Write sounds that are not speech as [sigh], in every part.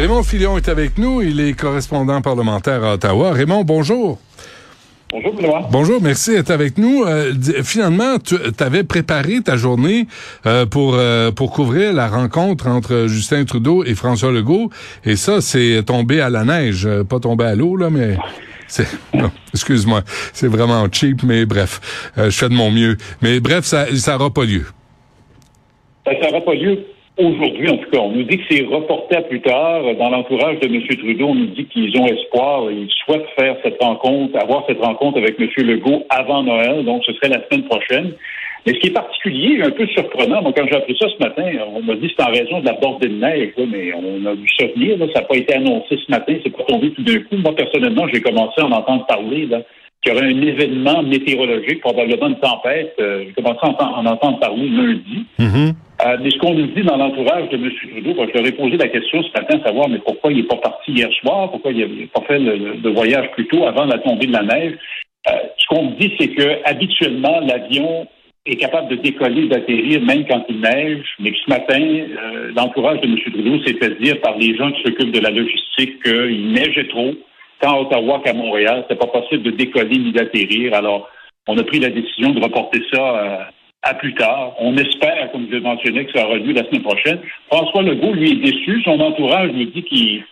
Raymond Filion est avec nous. Il est correspondant parlementaire à Ottawa. Raymond, bonjour. Bonjour, Benoît. Bonjour, merci d'être avec nous. Euh, finalement, tu avais préparé ta journée euh, pour euh, pour couvrir la rencontre entre Justin Trudeau et François Legault. Et ça, c'est tombé à la neige, pas tombé à l'eau, là, mais... [laughs] c'est excuse-moi, c'est vraiment cheap, mais bref, je fais de mon mieux. Mais bref, ça ça aura pas lieu. Ça n'aura pas lieu aujourd'hui, en tout cas. On nous dit que c'est reporté à plus tard. Dans l'entourage de M. Trudeau, on nous dit qu'ils ont espoir, ils souhaitent faire cette rencontre, avoir cette rencontre avec M. Legault avant Noël, donc ce serait la semaine prochaine. Mais ce qui est particulier, un peu surprenant, quand j'ai appris ça ce matin, on m'a dit c'est en raison de la bordée de neige, mais on a vu ça venir, ça n'a pas été annoncé ce matin, c'est pas tombé tout d'un coup. Moi, personnellement, j'ai commencé à en entendre parler, là, qu'il y aurait un événement météorologique, probablement une tempête. Euh, j'ai commencé à en, en entendre parler lundi. Euh, mais ce qu'on nous dit dans l'entourage de M. Trudeau, je leur ai posé la question ce matin, savoir mais pourquoi il n'est pas parti hier soir, pourquoi il n'a pas fait le, voyage plus tôt avant la tombée de la neige? Euh, ce qu'on me dit, c'est que habituellement, l'avion est capable de décoller, d'atterrir même quand il neige, mais ce matin, euh, l'entourage de M. Trudeau s'est fait dire par les gens qui s'occupent de la logistique qu'il neigeait trop, tant à Ottawa qu'à Montréal. C'était pas possible de décoller ni d'atterrir. Alors, on a pris la décision de reporter ça à plus tard. On espère, comme je le mentionnais, que ça aura lieu la semaine prochaine. François Legault, lui, est déçu. Son entourage lui dit qu'il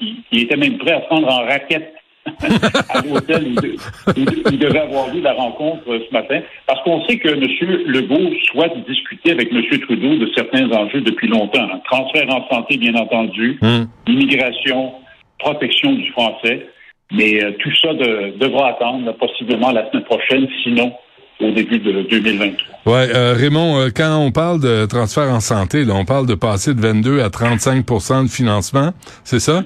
était même prêt à se rendre en raquette [laughs] à l'hôtel où, de- où- où devait avoir lieu la rencontre euh, ce matin, parce qu'on sait que M. Legault souhaite discuter avec M. Trudeau de certains enjeux depuis longtemps. hein. Transfert en santé, bien entendu, immigration, protection du français, mais euh, tout ça de- devra attendre possiblement la semaine prochaine, sinon au début de 2023. Ouais, euh, Raymond, euh, quand on parle de transfert en santé, là, on parle de passer de 22 à 35% de financement, c'est ça?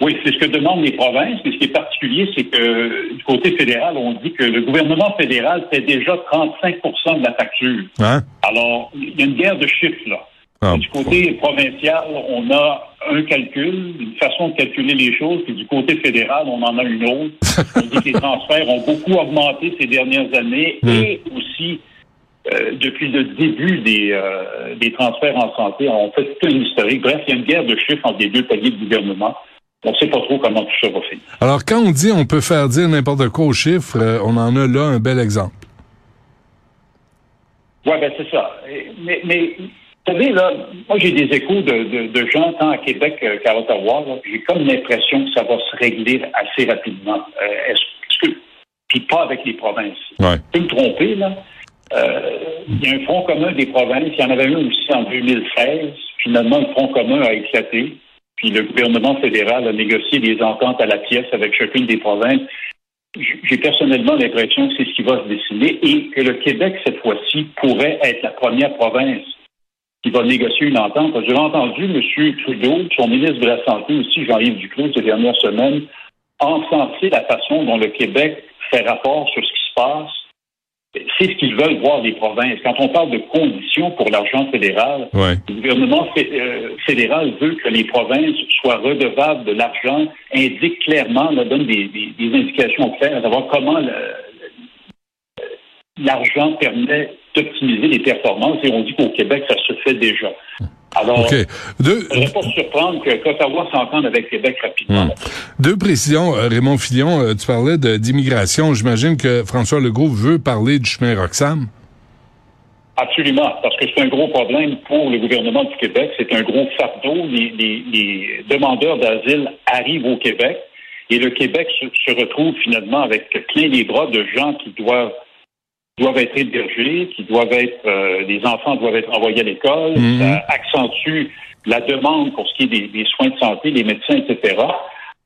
Oui, c'est ce que demandent les provinces, mais ce qui est particulier, c'est que du côté fédéral, on dit que le gouvernement fédéral fait déjà 35% de la facture. Hein? Alors, il y a une guerre de chiffres, là. Ah, du côté provincial, on a un calcul, une façon de calculer les choses, puis du côté fédéral, on en a une autre. [laughs] on dit que les transferts ont beaucoup augmenté ces dernières années et aussi euh, depuis le début des, euh, des transferts en santé, on fait tout un historique. Bref, il y a une guerre de chiffres entre les deux paliers de gouvernement. On ne sait pas trop comment tout ça va finir. Alors, quand on dit on peut faire dire n'importe quoi aux chiffres, euh, on en a là un bel exemple. Oui, ben c'est ça. Mais vous savez, là, moi j'ai des échos de, de, de gens tant à Québec euh, qu'à Ottawa. J'ai comme l'impression que ça va se régler assez rapidement. Euh, est-ce, que puis pas avec les provinces. Ouais. Je peux me tromper, là. Euh, il y a un front commun des provinces. Il y en avait un aussi en 2016. Finalement, le front commun a éclaté. Puis le gouvernement fédéral a négocié des ententes à la pièce avec chacune des provinces. J'ai personnellement l'impression que c'est ce qui va se dessiner et que le Québec, cette fois-ci, pourrait être la première province qui va négocier une entente. J'ai entendu M. Trudeau, son ministre de la Santé aussi, Jean-Yves Duclos, ces dernières semaines, encenser la façon dont le Québec fait rapport sur ce qui se passe. C'est ce qu'ils veulent voir les provinces. Quand on parle de conditions pour l'argent fédéral, Ouais. le gouvernement euh, fédéral veut que les provinces soient redevables de l'argent, indique clairement, là, donne des, des- des indications claires à savoir comment le- l'argent permet d'optimiser les performances et on dit qu'au Québec, ça se fait déjà. Alors, OK. Deux, il ne pas se surprendre que qu'Ottawa s'entende avec Québec rapidement. Hmm. deux précisions, euh, Raymond Fillon. euh, tu parlais d'immigration. J'imagine que François Legault veut parler du chemin Roxham. Absolument, parce que c'est un gros problème pour le gouvernement du Québec. C'est un gros fardeau. Les, les- les demandeurs d'asile arrivent au Québec Et le Québec se, retrouve finalement avec plein les bras de gens qui doivent doivent être hébergés, qui doivent être, euh, les enfants doivent être envoyés à l'école. Mhm. Ça accentue la demande pour ce qui est des, soins de santé, les médecins, etc.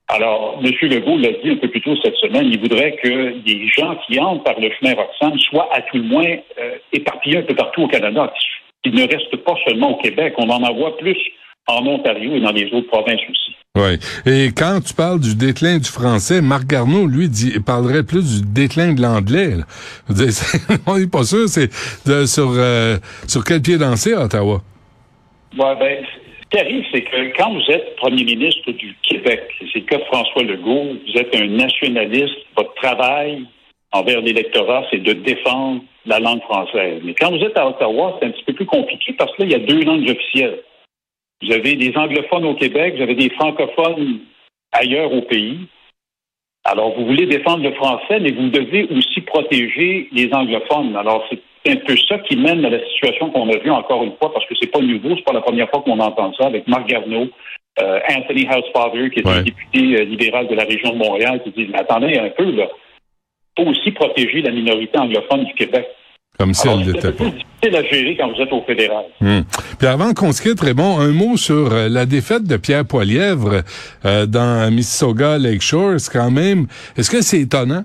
Alors, M. Legault l'a dit un peu plus tôt cette semaine, il voudrait que des gens qui entrent par le chemin Roxham soient à tout le moins euh, éparpillés un peu partout au Canada, qu'ils ne restent pas seulement au Québec. On en envoie plus en Ontario et dans les autres provinces aussi. Oui. Et quand tu parles du déclin du français, Marc Garneau, lui, dit, parlerait plus du déclin de l'anglais. [laughs] On n'est pas sûr, c'est sur, euh, sur quel pied danser à Ottawa? Ouais, ben, ce qui arrive, c'est que quand vous êtes premier ministre du Québec, c'est le cas de François Legault, vous êtes un nationaliste, votre travail envers l'électorat, c'est de défendre la langue française. Mais quand vous êtes à Ottawa, c'est un petit peu plus compliqué parce que là, il y a deux langues officielles. Vous avez des anglophones au Québec, vous avez des francophones ailleurs au pays. Alors, vous voulez défendre le français, mais vous devez aussi protéger les anglophones. Alors, c'est un peu ça qui mène à la situation qu'on a vue encore une fois, parce que c'est pas nouveau, c'est pas la première fois qu'on entend ça avec Marc Garneau, euh, Anthony Housefather, qui est un député euh, libéral de la région de Montréal, qui dit attendez un peu, là, faut aussi protéger la minorité anglophone du Québec. Comme si elle l'était pas. C'est à gérer quand vous êtes au fédéral. Hmm. Puis avant qu'on se quitte, Raymond, un mot sur euh, la défaite de Pierre Poilièvre euh, dans Mississauga Lakeshore. C'est quand même. Est-ce que c'est étonnant?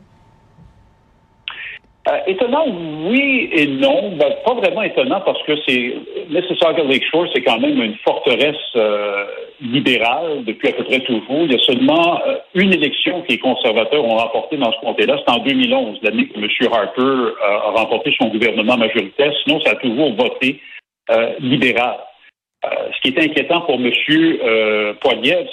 Euh, étonnant, oui et non. Ben, pas vraiment étonnant parce que c'est Mississauga Lakeshore, c'est quand même une forteresse euh, libérale depuis à peu près toujours. Il y a seulement euh, une élection que les conservateurs ont remportée dans ce comté-là. C'est en 2011, l'année que M. Harper a remporté son gouvernement majoritaire. Sinon, ça a toujours voté libéral. ce qui est inquiétant pour M. Euh,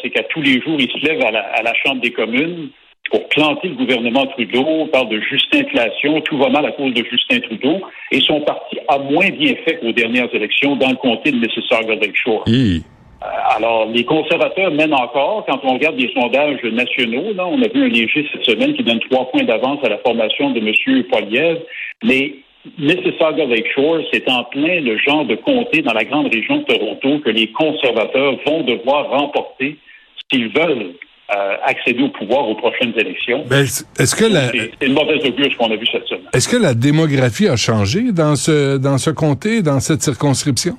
c'est qu'à tous les jours, il se lève à la, à la Chambre des communes pour planter le gouvernement Trudeau. On parle de juste inflation, tout va mal à cause de Justin Trudeau. Et son parti a moins bien fait qu'aux dernières élections dans le comté de Mississauga-Lakeshore. Euh, alors, les conservateurs mènent encore. Quand on regarde les sondages nationaux, là, on a vu un léger cette semaine qui donne trois points d'avance à la formation de M. Poilievre. Mais Mississauga Lakeshore, c'est en plein le genre de comté dans la grande région de Toronto que les conservateurs vont devoir remporter s'ils veulent euh, accéder au pouvoir aux prochaines élections. Ben, est-ce que la... C'est une mauvaise augure ce qu'on a vu cette semaine. Est-ce que la démographie a changé dans ce dans ce comté, dans cette circonscription?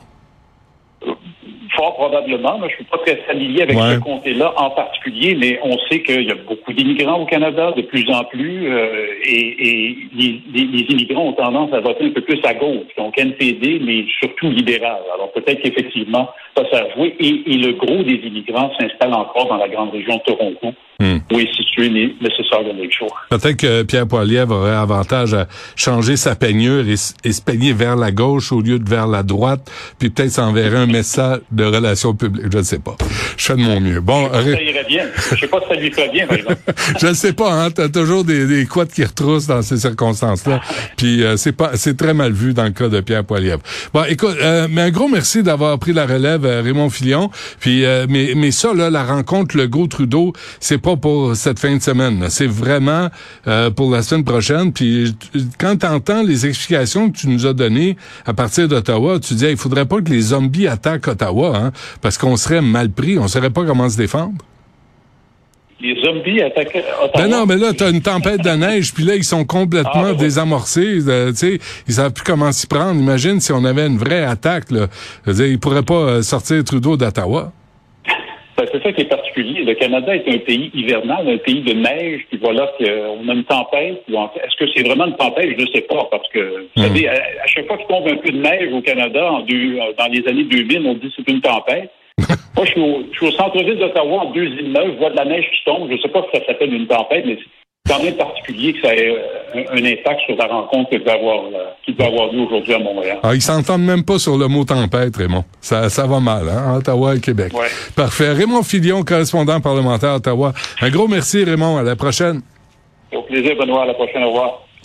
Fort probablement. Moi, je suis pas très familier avec ce comté-là en particulier, mais on sait qu'il y a beaucoup d'immigrants au Canada, de plus en plus, euh, et, les, immigrants ont tendance à voter un peu plus à gauche, donc NPD, mais surtout libéral. Alors peut-être qu'effectivement, ça, ça joué, et, et le gros des immigrants s'installe encore dans la grande région de Toronto. Hmm. Où est situé Mississauga Lakeshore. Peut-être que Pierre Poilievre aurait avantage à changer sa peignure et, se peigner vers la gauche au lieu de vers la droite, puis peut-être s'enverrait un message de relations publiques. Je ne sais pas. Je fais de mon mieux. Bon, je sais pas ça irait bien. Je sais pas si ça lui ferait bien, par exemple. [laughs] je ne sais pas. Hein, T'as toujours des, des couettes qui retroussent dans ces circonstances-là. puis euh, c'est pas, c'est très mal vu dans le cas de Pierre Poilievre. Bon, écoute, euh, mais un gros merci d'avoir pris la relève, euh, Raymond Filion. Puis, mais mais ça là, la rencontre le Legault Trudeau, c'est pas pour cette fin de semaine. C'est vraiment euh, pour la semaine prochaine. Puis quand tu entends les explications que tu nous as données à partir d'Ottawa, tu dis il faudrait pas que les zombies attaquent Ottawa, hein, parce qu'on serait mal pris, on saurait pas comment se défendre. Les zombies attaquent Ottawa. Ben non, mais là, tu as une tempête de neige, puis là, ils sont complètement ah, désamorcés. Euh, tu sais, ils savent plus comment s'y prendre. Imagine si on avait une vraie attaque. Là. Dire, ils pourraient pas euh, sortir Trudeau d'Ottawa. Ben, c'est ça qui est particulier. Le Canada est un pays hivernal, un pays de neige, puis voilà qu'on a une tempête. Est-ce que c'est vraiment une tempête? Je ne sais pas, parce que, vous hmm. savez, à, chaque fois qu'il tombe un peu de neige au Canada, en dans les années 2000, on dit que c'est une tempête. Moi, je suis au, centre-ville d'Ottawa, en deux îles neuves, je vois de la neige qui tombe. Je ne sais pas si ça s'appelle une tempête, mais quand même particulier que ça ait euh, un, impact sur la rencontre qui va avoir, euh, qui va avoir lieu aujourd'hui à Montréal. Ah, ils s'entendent même pas sur le mot tempête, Raymond. Ça, ça va mal, hein, Ottawa et Québec. Ouais. Parfait. Raymond Filion, correspondant parlementaire à Ottawa. Un gros merci, Raymond. À la prochaine. Au plaisir, Benoît. À la prochaine. Au revoir.